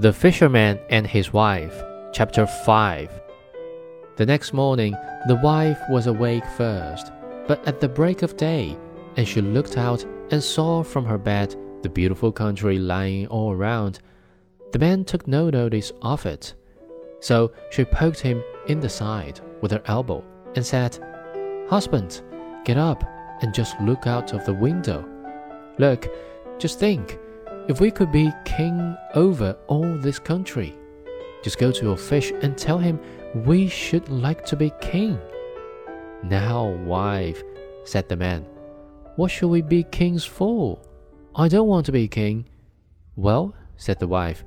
The Fisherman and His Wife, Chapter 5. The next morning, the wife was awake first, but at the break of day, and she looked out and saw from her bed the beautiful country lying all around. The man took no notice of it. So she poked him in the side with her elbow and said, Husband, get up and just look out of the window. Look, just think if we could be king over all this country, just go to your fish and tell him we should like to be king. Now, wife, said the man, what should we be kings for? I don't want to be king. Well, said the wife,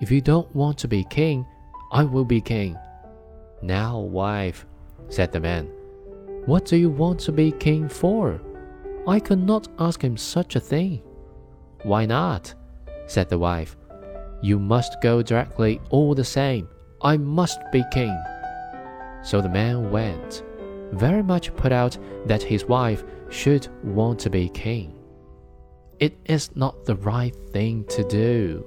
if you don't want to be king, I will be king. Now, wife, said the man, what do you want to be king for? I could not ask him such a thing. Why not? said the wife. You must go directly all the same. I must be king. So the man went, very much put out that his wife should want to be king. It is not the right thing to do.